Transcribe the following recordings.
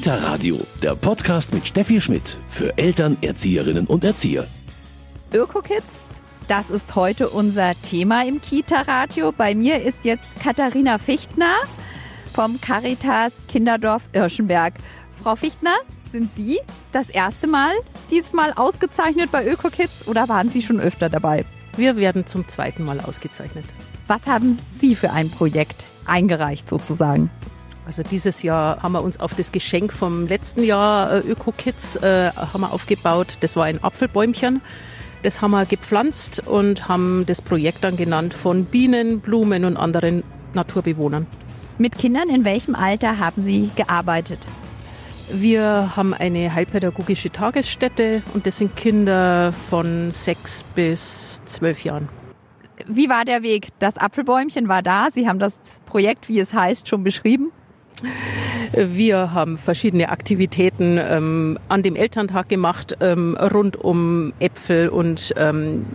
Kita Radio, der Podcast mit Steffi Schmidt für Eltern, Erzieherinnen und Erzieher. ÖkoKids, das ist heute unser Thema im Kita Radio. Bei mir ist jetzt Katharina Fichtner vom Caritas Kinderdorf Irschenberg. Frau Fichtner, sind Sie das erste Mal diesmal ausgezeichnet bei ÖkoKids oder waren Sie schon öfter dabei? Wir werden zum zweiten Mal ausgezeichnet. Was haben Sie für ein Projekt eingereicht sozusagen? Also dieses Jahr haben wir uns auf das Geschenk vom letzten Jahr äh, Öko-Kids äh, haben wir aufgebaut. Das war ein Apfelbäumchen. Das haben wir gepflanzt und haben das Projekt dann genannt von Bienen, Blumen und anderen Naturbewohnern. Mit Kindern in welchem Alter haben Sie gearbeitet? Wir haben eine heilpädagogische Tagesstätte und das sind Kinder von sechs bis zwölf Jahren. Wie war der Weg? Das Apfelbäumchen war da. Sie haben das Projekt, wie es heißt, schon beschrieben. Wir haben verschiedene Aktivitäten ähm, an dem Elterntag gemacht, ähm, rund um Äpfel und ähm,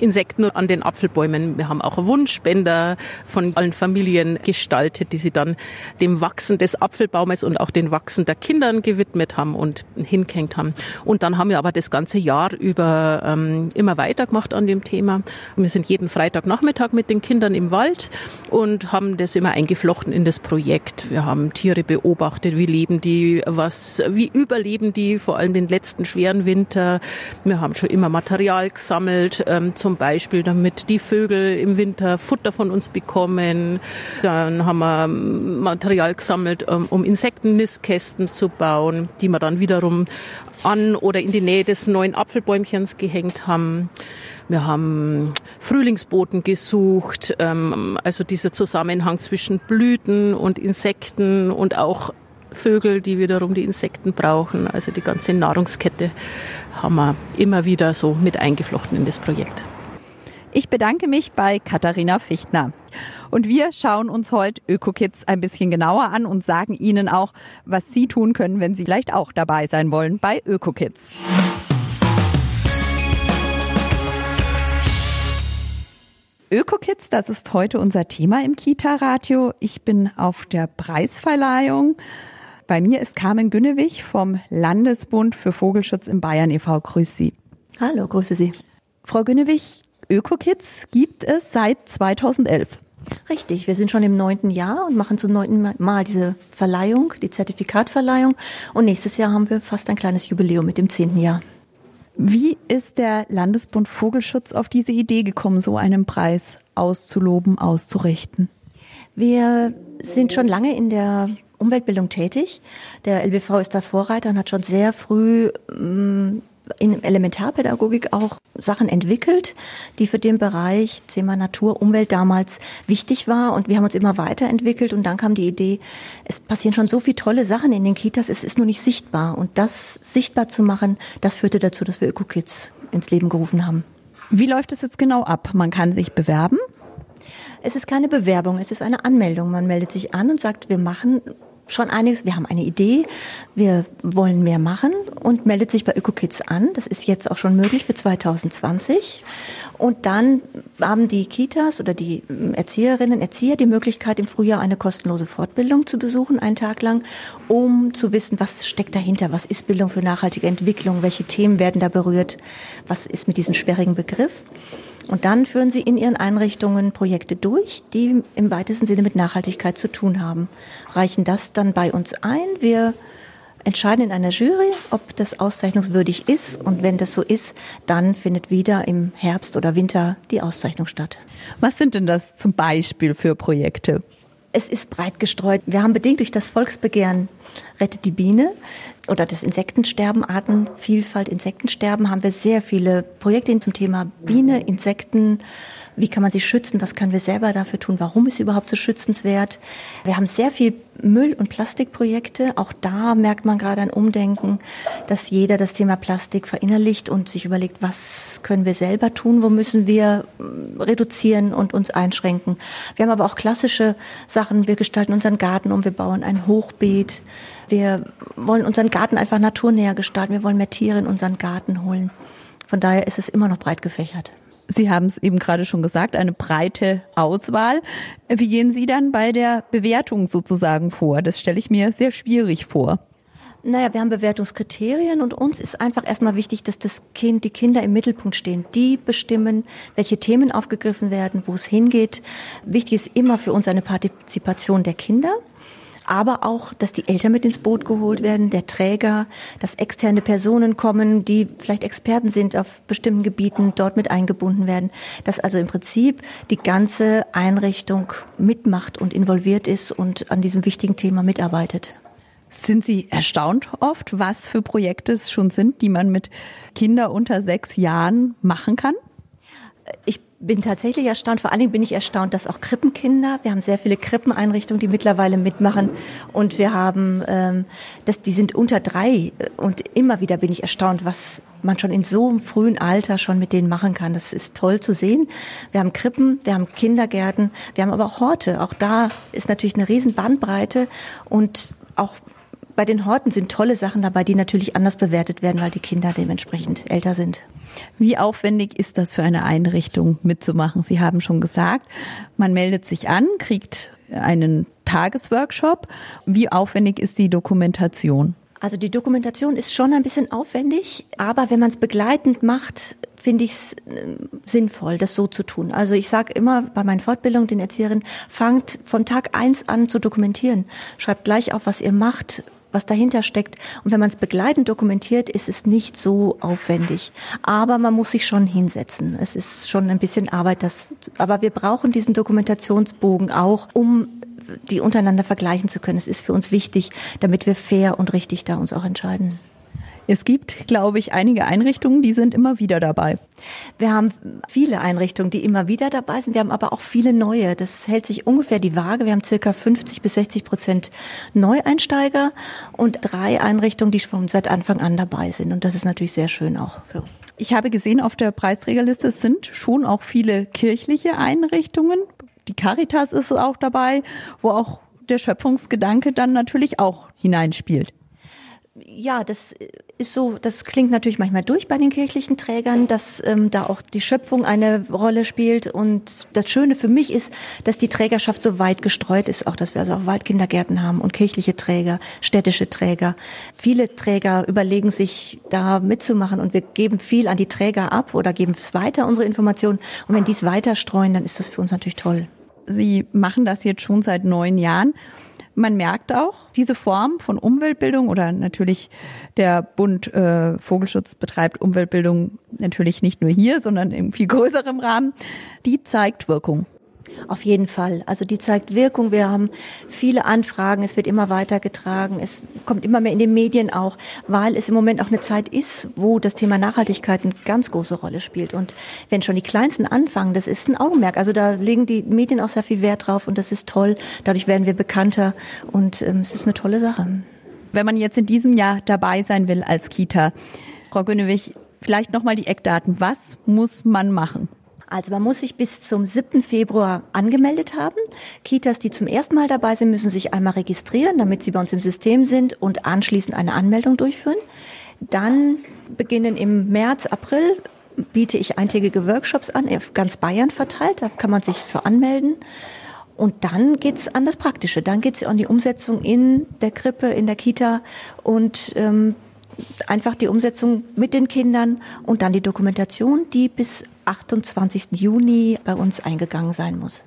Insekten an den Apfelbäumen. Wir haben auch Wunschspender von allen Familien gestaltet, die sie dann dem Wachsen des Apfelbaumes und auch den Wachsen der Kindern gewidmet haben und hingehängt haben. Und dann haben wir aber das ganze Jahr über ähm, immer weitergemacht an dem Thema. Wir sind jeden Freitagnachmittag mit den Kindern im Wald und haben das immer eingeflochten in das Projekt. Wir haben Tiere beobachtet, wie leben die, was, wie überleben die, vor allem den letzten schweren Winter. Wir haben schon immer Material gesammelt, ähm, zum Beispiel, damit die Vögel im Winter Futter von uns bekommen. Dann haben wir Material gesammelt, ähm, um Insektenniskästen zu bauen, die wir dann wiederum an oder in die Nähe des neuen Apfelbäumchens gehängt haben. Wir haben Frühlingsboten gesucht, ähm, also dieser Zusammenhang zwischen Blüten und Insekten und auch Vögel, die wiederum die Insekten brauchen. Also die ganze Nahrungskette haben wir immer wieder so mit eingeflochten in das Projekt. Ich bedanke mich bei Katharina Fichtner. Und wir schauen uns heute ÖkoKids ein bisschen genauer an und sagen Ihnen auch, was Sie tun können, wenn Sie vielleicht auch dabei sein wollen bei ÖkoKids. ÖkoKids, das ist heute unser Thema im Kita-Radio. Ich bin auf der Preisverleihung. Bei mir ist Carmen Günnewig vom Landesbund für Vogelschutz in Bayern e.V. Grüß Sie. Hallo, grüße Sie. Frau Günnewig, ÖkoKids gibt es seit 2011. Richtig, wir sind schon im neunten Jahr und machen zum neunten Mal diese Verleihung, die Zertifikatverleihung. Und nächstes Jahr haben wir fast ein kleines Jubiläum mit dem zehnten Jahr. Wie ist der Landesbund Vogelschutz auf diese Idee gekommen, so einen Preis auszuloben, auszurichten? Wir sind schon lange in der Umweltbildung tätig. Der LBV ist da Vorreiter und hat schon sehr früh mm, in Elementarpädagogik auch Sachen entwickelt, die für den Bereich Thema Natur, Umwelt damals wichtig war. Und wir haben uns immer weiterentwickelt und dann kam die Idee, es passieren schon so viele tolle Sachen in den Kitas, es ist nur nicht sichtbar. Und das sichtbar zu machen, das führte dazu, dass wir ÖkoKids ins Leben gerufen haben. Wie läuft es jetzt genau ab? Man kann sich bewerben? Es ist keine Bewerbung, es ist eine Anmeldung. Man meldet sich an und sagt, wir machen schon einiges. Wir haben eine Idee, wir wollen mehr machen und meldet sich bei ÖkoKids an. Das ist jetzt auch schon möglich für 2020. Und dann haben die Kitas oder die ähm, Erzieherinnen, Erzieher die Möglichkeit, im Frühjahr eine kostenlose Fortbildung zu besuchen, einen Tag lang, um zu wissen, was steckt dahinter, was ist Bildung für nachhaltige Entwicklung, welche Themen werden da berührt, was ist mit diesem sperrigen Begriff. Und dann führen sie in ihren Einrichtungen Projekte durch, die im weitesten Sinne mit Nachhaltigkeit zu tun haben. Reichen das dann bei uns ein. Wir entscheiden in einer Jury, ob das auszeichnungswürdig ist. Und wenn das so ist, dann findet wieder im Herbst oder Winter die Auszeichnung statt. Was sind denn das zum Beispiel für Projekte? Es ist breit gestreut. Wir haben bedingt durch das Volksbegehren Rettet die Biene oder das Insektensterben, Artenvielfalt, Insektensterben, haben wir sehr viele Projekte zum Thema Biene, Insekten, wie kann man sie schützen, was können wir selber dafür tun, warum ist sie überhaupt so schützenswert. Wir haben sehr viel Müll- und Plastikprojekte. Auch da merkt man gerade ein Umdenken, dass jeder das Thema Plastik verinnerlicht und sich überlegt, was können wir selber tun, wo müssen wir mm, reduzieren und uns einschränken. Wir haben aber auch klassische Sachen. Wir gestalten unseren Garten um, wir bauen ein Hochbeet. Wir wollen unseren Garten einfach naturnäher gestalten. Wir wollen mehr Tiere in unseren Garten holen. Von daher ist es immer noch breit gefächert. Sie haben es eben gerade schon gesagt, eine breite Auswahl. Wie gehen Sie dann bei der Bewertung sozusagen vor? Das stelle ich mir sehr schwierig vor. Naja, wir haben Bewertungskriterien und uns ist einfach erstmal wichtig, dass das Kind, die Kinder im Mittelpunkt stehen. Die bestimmen, welche Themen aufgegriffen werden, wo es hingeht. Wichtig ist immer für uns eine Partizipation der Kinder aber auch, dass die Eltern mit ins Boot geholt werden, der Träger, dass externe Personen kommen, die vielleicht Experten sind auf bestimmten Gebieten, dort mit eingebunden werden, dass also im Prinzip die ganze Einrichtung mitmacht und involviert ist und an diesem wichtigen Thema mitarbeitet. Sind Sie erstaunt oft, was für Projekte es schon sind, die man mit Kindern unter sechs Jahren machen kann? Ich bin tatsächlich erstaunt. Vor allen Dingen bin ich erstaunt, dass auch Krippenkinder, wir haben sehr viele Krippeneinrichtungen, die mittlerweile mitmachen. Und wir haben, ähm, das, die sind unter drei. Und immer wieder bin ich erstaunt, was man schon in so einem frühen Alter schon mit denen machen kann. Das ist toll zu sehen. Wir haben Krippen, wir haben Kindergärten, wir haben aber auch Horte. Auch da ist natürlich eine riesen Bandbreite und auch bei den Horten sind tolle Sachen dabei, die natürlich anders bewertet werden, weil die Kinder dementsprechend älter sind. Wie aufwendig ist das für eine Einrichtung mitzumachen? Sie haben schon gesagt, man meldet sich an, kriegt einen Tagesworkshop. Wie aufwendig ist die Dokumentation? Also die Dokumentation ist schon ein bisschen aufwendig, aber wenn man es begleitend macht, finde ich es äh, sinnvoll, das so zu tun. Also ich sage immer bei meinen Fortbildungen den Erzieherinnen, fangt von Tag eins an zu dokumentieren. Schreibt gleich auf, was ihr macht, was dahinter steckt. Und wenn man es begleitend dokumentiert, ist es nicht so aufwendig. Aber man muss sich schon hinsetzen. Es ist schon ein bisschen Arbeit. Das, aber wir brauchen diesen Dokumentationsbogen auch, um die untereinander vergleichen zu können. Es ist für uns wichtig, damit wir fair und richtig da uns auch entscheiden. Es gibt, glaube ich, einige Einrichtungen, die sind immer wieder dabei. Wir haben viele Einrichtungen, die immer wieder dabei sind. Wir haben aber auch viele neue. Das hält sich ungefähr die Waage. Wir haben circa 50 bis 60 Prozent Neueinsteiger und drei Einrichtungen, die schon seit Anfang an dabei sind. Und das ist natürlich sehr schön auch für uns. Ich habe gesehen auf der Preisträgerliste, es sind schon auch viele kirchliche Einrichtungen. Die Caritas ist auch dabei, wo auch der Schöpfungsgedanke dann natürlich auch hineinspielt ja, das ist so, das klingt natürlich manchmal durch bei den kirchlichen Trägern, dass ähm, da auch die Schöpfung eine Rolle spielt. Und das Schöne für mich ist, dass die Trägerschaft so weit gestreut ist, auch dass wir also auch Waldkindergärten haben und kirchliche Träger, städtische Träger. Viele Träger überlegen sich, da mitzumachen und wir geben viel an die Träger ab oder geben es weiter, unsere Informationen. Und wenn die es weiter streuen, dann ist das für uns natürlich toll. Sie machen das jetzt schon seit neun Jahren. Man merkt auch, diese Form von Umweltbildung oder natürlich der Bund äh, Vogelschutz betreibt Umweltbildung natürlich nicht nur hier, sondern im viel größerem Rahmen, die zeigt Wirkung. Auf jeden Fall. Also die zeigt Wirkung. Wir haben viele Anfragen. Es wird immer weitergetragen. Es kommt immer mehr in den Medien auch, weil es im Moment auch eine Zeit ist, wo das Thema Nachhaltigkeit eine ganz große Rolle spielt. Und wenn schon die Kleinsten anfangen, das ist ein Augenmerk. Also da legen die Medien auch sehr viel Wert drauf und das ist toll. Dadurch werden wir bekannter und ähm, es ist eine tolle Sache. Wenn man jetzt in diesem Jahr dabei sein will als Kita, Frau Gönnewig, vielleicht nochmal die Eckdaten. Was muss man machen? Also man muss sich bis zum 7. Februar angemeldet haben. Kitas, die zum ersten Mal dabei sind, müssen sich einmal registrieren, damit sie bei uns im System sind und anschließend eine Anmeldung durchführen. Dann beginnen im März, April biete ich eintägige Workshops an, ganz Bayern verteilt. Da kann man sich für anmelden. Und dann geht's an das Praktische. Dann geht's an die Umsetzung in der Krippe, in der Kita und ähm, einfach die Umsetzung mit den Kindern und dann die Dokumentation, die bis 28. Juni bei uns eingegangen sein muss.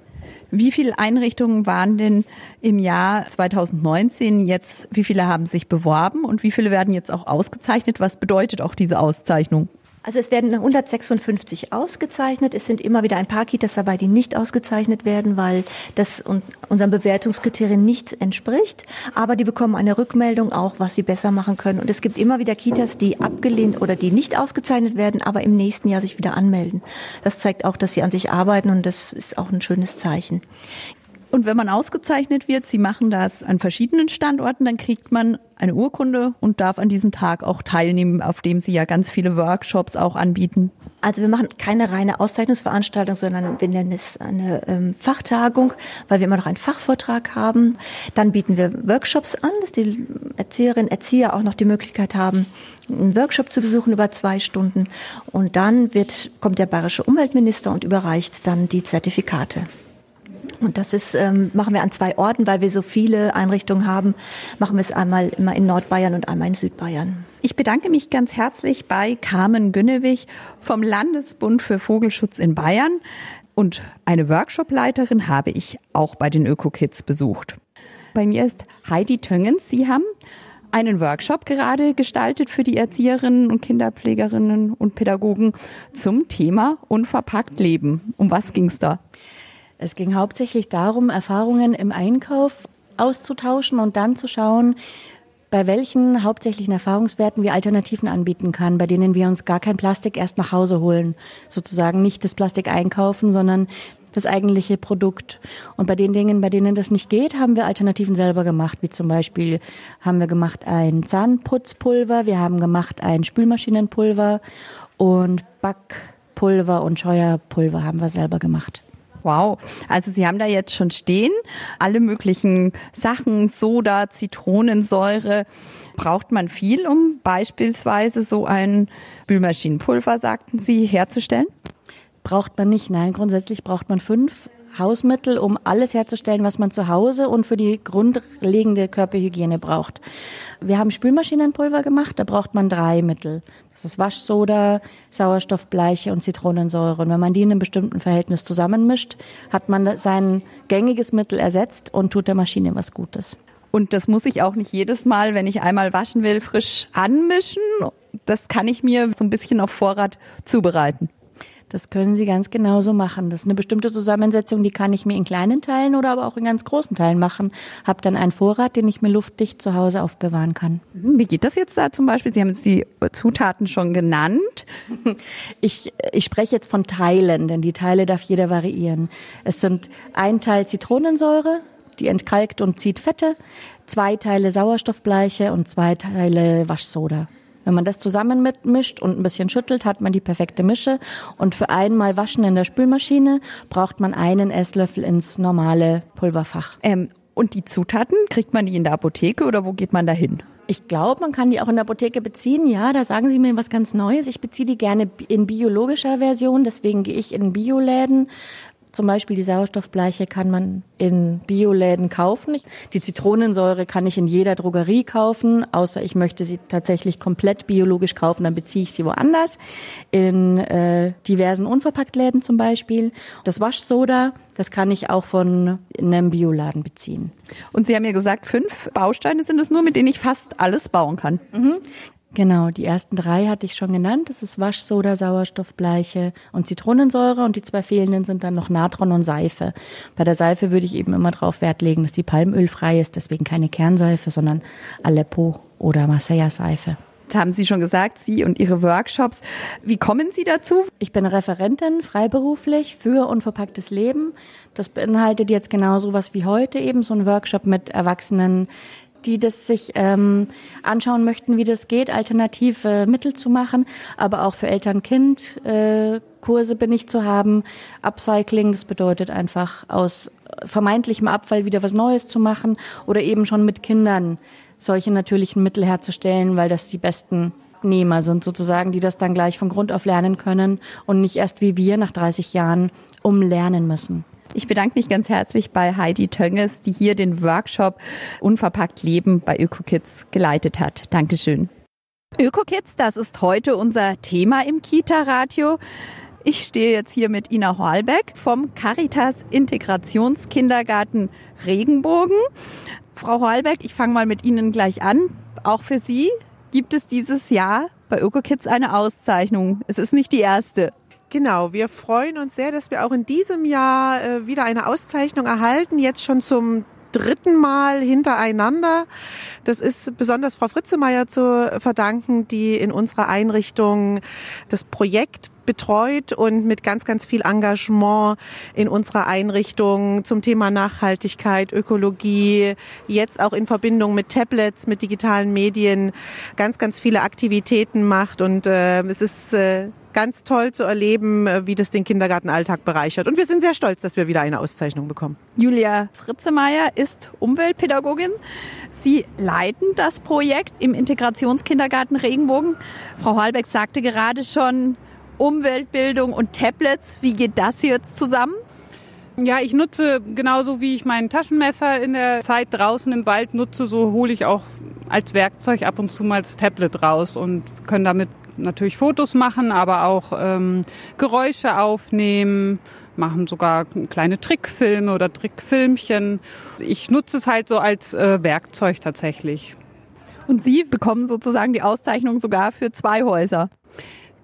Wie viele Einrichtungen waren denn im Jahr 2019 jetzt, wie viele haben sich beworben und wie viele werden jetzt auch ausgezeichnet? Was bedeutet auch diese Auszeichnung? Also es werden 156 ausgezeichnet. Es sind immer wieder ein paar Kitas dabei, die nicht ausgezeichnet werden, weil das unseren Bewertungskriterien nicht entspricht. Aber die bekommen eine Rückmeldung auch, was sie besser machen können. Und es gibt immer wieder Kitas, die abgelehnt oder die nicht ausgezeichnet werden, aber im nächsten Jahr sich wieder anmelden. Das zeigt auch, dass sie an sich arbeiten und das ist auch ein schönes Zeichen. Und wenn man ausgezeichnet wird, Sie machen das an verschiedenen Standorten, dann kriegt man eine Urkunde und darf an diesem Tag auch teilnehmen, auf dem Sie ja ganz viele Workshops auch anbieten. Also wir machen keine reine Auszeichnungsveranstaltung, sondern wir nennen es eine ähm, Fachtagung, weil wir immer noch einen Fachvortrag haben. Dann bieten wir Workshops an, dass die Erzieherinnen, Erzieher auch noch die Möglichkeit haben, einen Workshop zu besuchen über zwei Stunden. Und dann wird, kommt der bayerische Umweltminister und überreicht dann die Zertifikate. Und das ist, ähm, machen wir an zwei Orten, weil wir so viele Einrichtungen haben, machen wir es einmal immer in Nordbayern und einmal in Südbayern. Ich bedanke mich ganz herzlich bei Carmen Günnewig vom Landesbund für Vogelschutz in Bayern. Und eine Workshopleiterin habe ich auch bei den Öko-Kids besucht. Bei mir ist Heidi Töngens. Sie haben einen Workshop gerade gestaltet für die Erzieherinnen und Kinderpflegerinnen und Pädagogen zum Thema unverpackt Leben. Um was ging es da? Es ging hauptsächlich darum, Erfahrungen im Einkauf auszutauschen und dann zu schauen, bei welchen hauptsächlichen Erfahrungswerten wir Alternativen anbieten kann, bei denen wir uns gar kein Plastik erst nach Hause holen. Sozusagen nicht das Plastik einkaufen, sondern das eigentliche Produkt. Und bei den Dingen, bei denen das nicht geht, haben wir Alternativen selber gemacht. Wie zum Beispiel haben wir gemacht ein Zahnputzpulver, wir haben gemacht ein Spülmaschinenpulver und Backpulver und Scheuerpulver haben wir selber gemacht. Wow, also Sie haben da jetzt schon stehen, alle möglichen Sachen, Soda, Zitronensäure. Braucht man viel, um beispielsweise so ein Spülmaschinenpulver, sagten Sie, herzustellen? Braucht man nicht, nein. Grundsätzlich braucht man fünf Hausmittel, um alles herzustellen, was man zu Hause und für die grundlegende Körperhygiene braucht. Wir haben Spülmaschinenpulver gemacht, da braucht man drei Mittel. Das ist Waschsoda, Sauerstoffbleiche und Zitronensäure. Und wenn man die in einem bestimmten Verhältnis zusammenmischt, hat man sein gängiges Mittel ersetzt und tut der Maschine was Gutes. Und das muss ich auch nicht jedes Mal, wenn ich einmal waschen will, frisch anmischen. Das kann ich mir so ein bisschen auf Vorrat zubereiten. Das können Sie ganz genauso machen. Das ist eine bestimmte Zusammensetzung, die kann ich mir in kleinen Teilen oder aber auch in ganz großen Teilen machen. Hab dann einen Vorrat, den ich mir luftdicht zu Hause aufbewahren kann. Wie geht das jetzt da zum Beispiel? Sie haben jetzt die Zutaten schon genannt. Ich, ich spreche jetzt von Teilen, denn die Teile darf jeder variieren. Es sind ein Teil Zitronensäure, die entkalkt und zieht Fette, zwei Teile Sauerstoffbleiche und zwei Teile Waschsoda. Wenn man das zusammen mitmischt und ein bisschen schüttelt, hat man die perfekte Mische. Und für einmal Waschen in der Spülmaschine braucht man einen Esslöffel ins normale Pulverfach. Ähm, und die Zutaten, kriegt man die in der Apotheke oder wo geht man da hin? Ich glaube, man kann die auch in der Apotheke beziehen. Ja, da sagen Sie mir was ganz Neues. Ich beziehe die gerne in biologischer Version, deswegen gehe ich in Bioläden. Zum Beispiel die Sauerstoffbleiche kann man in Bioläden kaufen. Die Zitronensäure kann ich in jeder Drogerie kaufen, außer ich möchte sie tatsächlich komplett biologisch kaufen, dann beziehe ich sie woanders. In äh, diversen Unverpacktläden zum Beispiel. Das Waschsoda, das kann ich auch von einem Bioladen beziehen. Und Sie haben ja gesagt, fünf Bausteine sind es nur, mit denen ich fast alles bauen kann. Mhm. Genau, die ersten drei hatte ich schon genannt. Das ist Waschsoda, Sauerstoffbleiche und Zitronensäure. Und die zwei fehlenden sind dann noch Natron und Seife. Bei der Seife würde ich eben immer darauf Wert legen, dass die palmölfrei ist. Deswegen keine Kernseife, sondern Aleppo oder Marseilla-Seife. Das haben Sie schon gesagt, Sie und Ihre Workshops. Wie kommen Sie dazu? Ich bin Referentin freiberuflich für unverpacktes Leben. Das beinhaltet jetzt genau so was wie heute eben, so ein Workshop mit Erwachsenen, die das sich ähm, anschauen möchten, wie das geht, alternative Mittel zu machen, aber auch für Eltern-Kind äh, bin ich zu haben. Upcycling, das bedeutet einfach aus vermeintlichem Abfall wieder was Neues zu machen oder eben schon mit Kindern solche natürlichen Mittel herzustellen, weil das die besten Nehmer sind sozusagen, die das dann gleich von Grund auf lernen können und nicht erst wie wir nach 30 Jahren umlernen müssen. Ich bedanke mich ganz herzlich bei Heidi Tönges, die hier den Workshop Unverpackt Leben bei ÖkoKids geleitet hat. Dankeschön. ÖkoKids, das ist heute unser Thema im Kita-Radio. Ich stehe jetzt hier mit Ina Horlbeck vom Caritas Integrationskindergarten Regenbogen. Frau Horlbeck, ich fange mal mit Ihnen gleich an. Auch für Sie gibt es dieses Jahr bei ÖkoKids eine Auszeichnung. Es ist nicht die erste. Genau, wir freuen uns sehr, dass wir auch in diesem Jahr äh, wieder eine Auszeichnung erhalten, jetzt schon zum dritten Mal hintereinander. Das ist besonders Frau Fritzemeyer zu verdanken, die in unserer Einrichtung das Projekt betreut und mit ganz, ganz viel Engagement in unserer Einrichtung zum Thema Nachhaltigkeit, Ökologie, jetzt auch in Verbindung mit Tablets, mit digitalen Medien, ganz, ganz viele Aktivitäten macht. Und äh, es ist äh, ganz toll zu erleben, äh, wie das den Kindergartenalltag bereichert. Und wir sind sehr stolz, dass wir wieder eine Auszeichnung bekommen. Julia Fritzemeyer ist Umweltpädagogin. Sie leiten das Projekt im Integrationskindergarten Regenbogen. Frau Halbeck sagte gerade schon, Umweltbildung und Tablets, wie geht das jetzt zusammen? Ja, ich nutze genauso wie ich mein Taschenmesser in der Zeit draußen im Wald nutze, so hole ich auch als Werkzeug ab und zu mal das Tablet raus und können damit natürlich Fotos machen, aber auch ähm, Geräusche aufnehmen, machen sogar kleine Trickfilme oder Trickfilmchen. Ich nutze es halt so als äh, Werkzeug tatsächlich. Und Sie bekommen sozusagen die Auszeichnung sogar für zwei Häuser.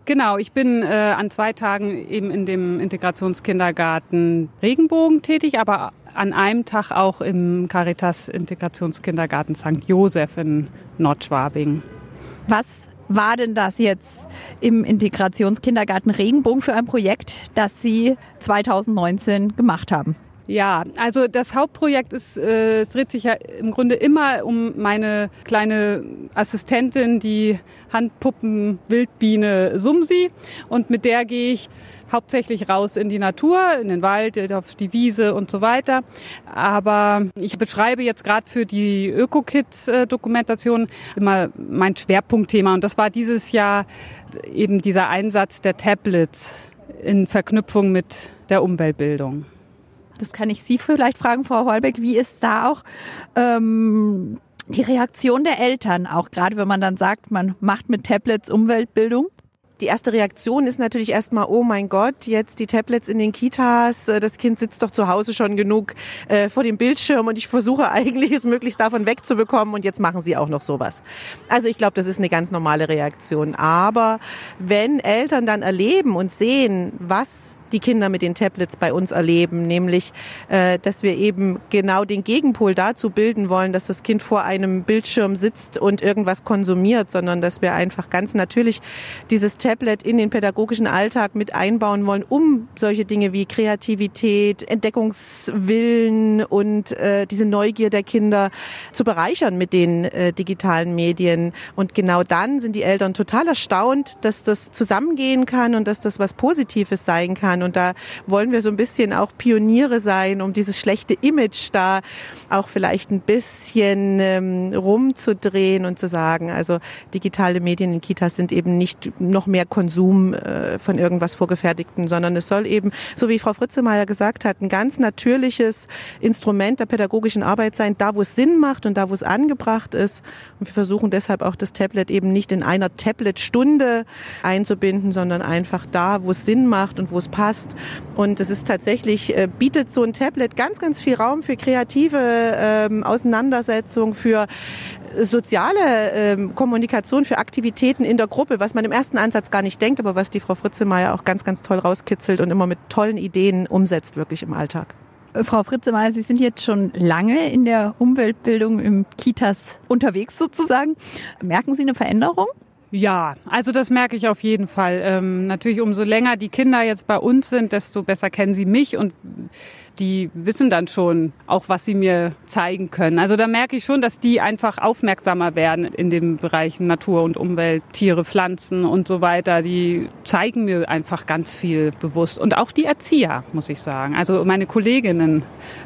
Genau, ich bin äh, an zwei Tagen eben in dem Integrationskindergarten Regenbogen tätig, aber an einem Tag auch im Caritas Integrationskindergarten St. Josef in Nordschwabing. Was war denn das jetzt im Integrationskindergarten Regenbogen für ein Projekt, das Sie 2019 gemacht haben? Ja, also das Hauptprojekt ist, äh, es dreht sich ja im Grunde immer um meine kleine Assistentin, die Handpuppen Wildbiene Sumsi. Und mit der gehe ich hauptsächlich raus in die Natur, in den Wald, auf die Wiese und so weiter. Aber ich beschreibe jetzt gerade für die Öko-Kids-Dokumentation immer mein Schwerpunktthema. Und das war dieses Jahr eben dieser Einsatz der Tablets in Verknüpfung mit der Umweltbildung das kann ich Sie vielleicht fragen, Frau Holbeck, wie ist da auch ähm, die Reaktion der Eltern, auch gerade wenn man dann sagt, man macht mit Tablets Umweltbildung? Die erste Reaktion ist natürlich erstmal, oh mein Gott, jetzt die Tablets in den Kitas, äh, das Kind sitzt doch zu Hause schon genug äh, vor dem Bildschirm und ich versuche eigentlich es möglichst davon wegzubekommen und jetzt machen sie auch noch sowas. Also ich glaube, das ist eine ganz normale Reaktion. Aber wenn Eltern dann erleben und sehen, was die Kinder mit den Tablets bei uns erleben, nämlich äh, dass wir eben genau den Gegenpol dazu bilden wollen, dass das Kind vor einem Bildschirm sitzt und irgendwas konsumiert, sondern dass wir einfach ganz natürlich dieses Tablet in den pädagogischen Alltag mit einbauen wollen, um solche Dinge wie Kreativität, Entdeckungswillen und äh, diese Neugier der Kinder zu bereichern mit den äh, digitalen Medien. Und genau dann sind die Eltern total erstaunt, dass das zusammengehen kann und dass das was Positives sein kann und da wollen wir so ein bisschen auch Pioniere sein, um dieses schlechte Image da auch vielleicht ein bisschen ähm, rumzudrehen und zu sagen, also digitale Medien in Kitas sind eben nicht noch mehr Konsum äh, von irgendwas Vorgefertigten, sondern es soll eben, so wie Frau Fritzemeyer gesagt hat, ein ganz natürliches Instrument der pädagogischen Arbeit sein, da wo es Sinn macht und da wo es angebracht ist. Und wir versuchen deshalb auch das Tablet eben nicht in einer Tablet-Stunde einzubinden, sondern einfach da, wo es Sinn macht und wo es passt passt. Und es ist tatsächlich, äh, bietet so ein Tablet ganz, ganz viel Raum für kreative ähm, Auseinandersetzung, für soziale ähm, Kommunikation, für Aktivitäten in der Gruppe, was man im ersten Ansatz gar nicht denkt, aber was die Frau Fritzemeyer auch ganz, ganz toll rauskitzelt und immer mit tollen Ideen umsetzt, wirklich im Alltag. Äh, Frau Fritzemeyer, Sie sind jetzt schon lange in der Umweltbildung im Kitas unterwegs sozusagen. Merken Sie eine Veränderung? Ja, also das merke ich auf jeden Fall. Ähm, natürlich, umso länger die Kinder jetzt bei uns sind, desto besser kennen sie mich und die wissen dann schon auch, was sie mir zeigen können. Also da merke ich schon, dass die einfach aufmerksamer werden in den Bereichen Natur und Umwelt, Tiere, Pflanzen und so weiter. Die zeigen mir einfach ganz viel bewusst. Und auch die Erzieher, muss ich sagen. Also meine Kolleginnen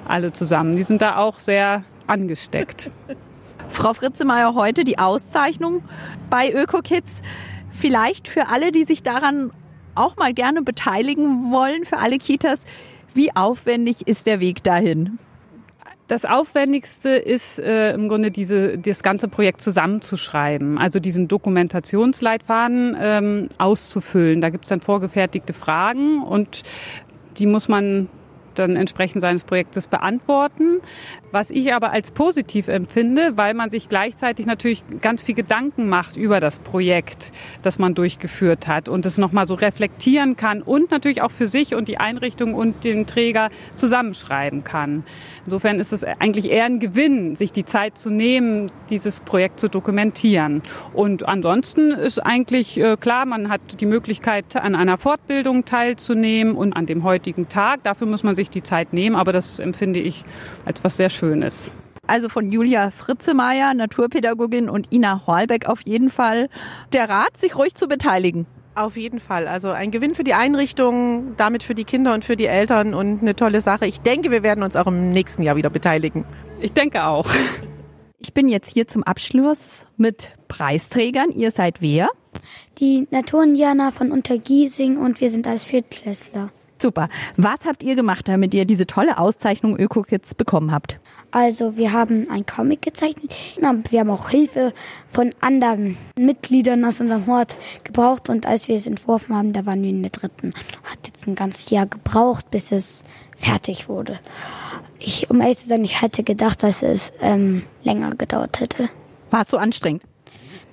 alle zusammen, die sind da auch sehr angesteckt. Frau Fritzemeyer, heute die Auszeichnung bei ÖkoKids. Vielleicht für alle, die sich daran auch mal gerne beteiligen wollen, für alle Kitas. Wie aufwendig ist der Weg dahin? Das Aufwendigste ist äh, im Grunde diese, das ganze Projekt zusammenzuschreiben, also diesen Dokumentationsleitfaden ähm, auszufüllen. Da gibt es dann vorgefertigte Fragen und die muss man dann entsprechend seines Projektes beantworten. Was ich aber als positiv empfinde, weil man sich gleichzeitig natürlich ganz viel Gedanken macht über das Projekt, das man durchgeführt hat und es nochmal so reflektieren kann und natürlich auch für sich und die Einrichtung und den Träger zusammenschreiben kann. Insofern ist es eigentlich eher ein Gewinn, sich die Zeit zu nehmen, dieses Projekt zu dokumentieren. Und ansonsten ist eigentlich äh, klar, man hat die Möglichkeit, an einer Fortbildung teilzunehmen und an dem heutigen Tag. Dafür muss man sich die Zeit nehmen, aber das empfinde ich als was sehr Schönes. Also von Julia Fritzemeyer, Naturpädagogin und Ina Horlbeck auf jeden Fall der Rat, sich ruhig zu beteiligen. Auf jeden Fall. Also ein Gewinn für die Einrichtung, damit für die Kinder und für die Eltern und eine tolle Sache. Ich denke, wir werden uns auch im nächsten Jahr wieder beteiligen. Ich denke auch. Ich bin jetzt hier zum Abschluss mit Preisträgern. Ihr seid wer? Die Naturindianer von Untergiesing und wir sind als Viertklässler. Super. Was habt ihr gemacht, damit ihr diese tolle Auszeichnung ÖkoKids bekommen habt? Also wir haben ein Comic gezeichnet. Wir haben auch Hilfe von anderen Mitgliedern aus unserem Hort gebraucht. Und als wir es entworfen haben, da waren wir in der dritten. Hat jetzt ein ganzes Jahr gebraucht, bis es fertig wurde. Ich, um ehrlich zu sein, ich hätte gedacht, dass es ähm, länger gedauert hätte. War es so anstrengend?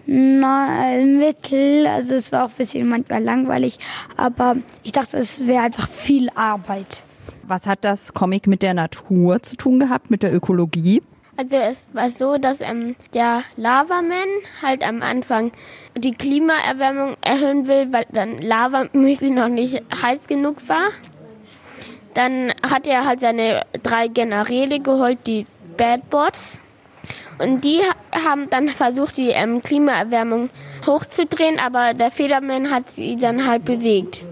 Nein, mittel. Also es war auch ein bisschen manchmal langweilig, aber ich dachte, es wäre einfach viel Arbeit. Was hat das Comic mit der Natur zu tun gehabt, mit der Ökologie? Also es war so, dass ähm, der Lavaman halt am Anfang die Klimaerwärmung erhöhen will, weil dann Lava möglich noch nicht heiß genug war. Dann hat er halt seine drei Generäle geholt, die Bad Bots. Und die haben dann versucht, die ähm, Klimaerwärmung hochzudrehen, aber der Federman hat sie dann halt bewegt.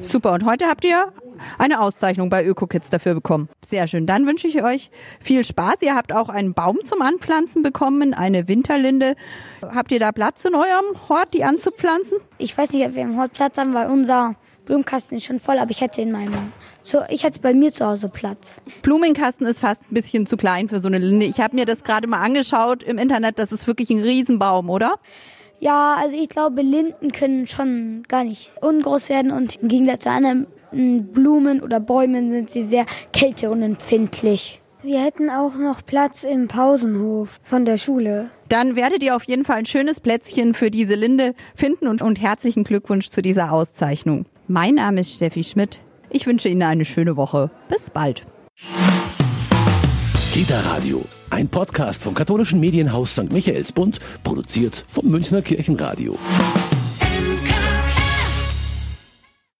Super, und heute habt ihr eine Auszeichnung bei ÖkoKids dafür bekommen. Sehr schön. Dann wünsche ich euch viel Spaß. Ihr habt auch einen Baum zum Anpflanzen bekommen, eine Winterlinde. Habt ihr da Platz in eurem Hort, die anzupflanzen? Ich weiß nicht, ob wir im Hort Platz haben, weil unser Blumenkasten ist schon voll, aber ich hätte in meinem, so, ich hätte bei mir zu Hause Platz. Blumenkasten ist fast ein bisschen zu klein für so eine Linde. Ich habe mir das gerade mal angeschaut im Internet. Das ist wirklich ein Riesenbaum, oder? Ja, also ich glaube, Linden können schon gar nicht ungroß werden und im Gegensatz zu anderen Blumen oder Bäumen sind sie sehr kälteunempfindlich. Wir hätten auch noch Platz im Pausenhof von der Schule. Dann werdet ihr auf jeden Fall ein schönes Plätzchen für diese Linde finden und, und herzlichen Glückwunsch zu dieser Auszeichnung. Mein Name ist Steffi Schmidt. Ich wünsche Ihnen eine schöne Woche. Bis bald. Kita Radio, ein Podcast vom katholischen Medienhaus St. Michaelsbund, produziert vom Münchner Kirchenradio.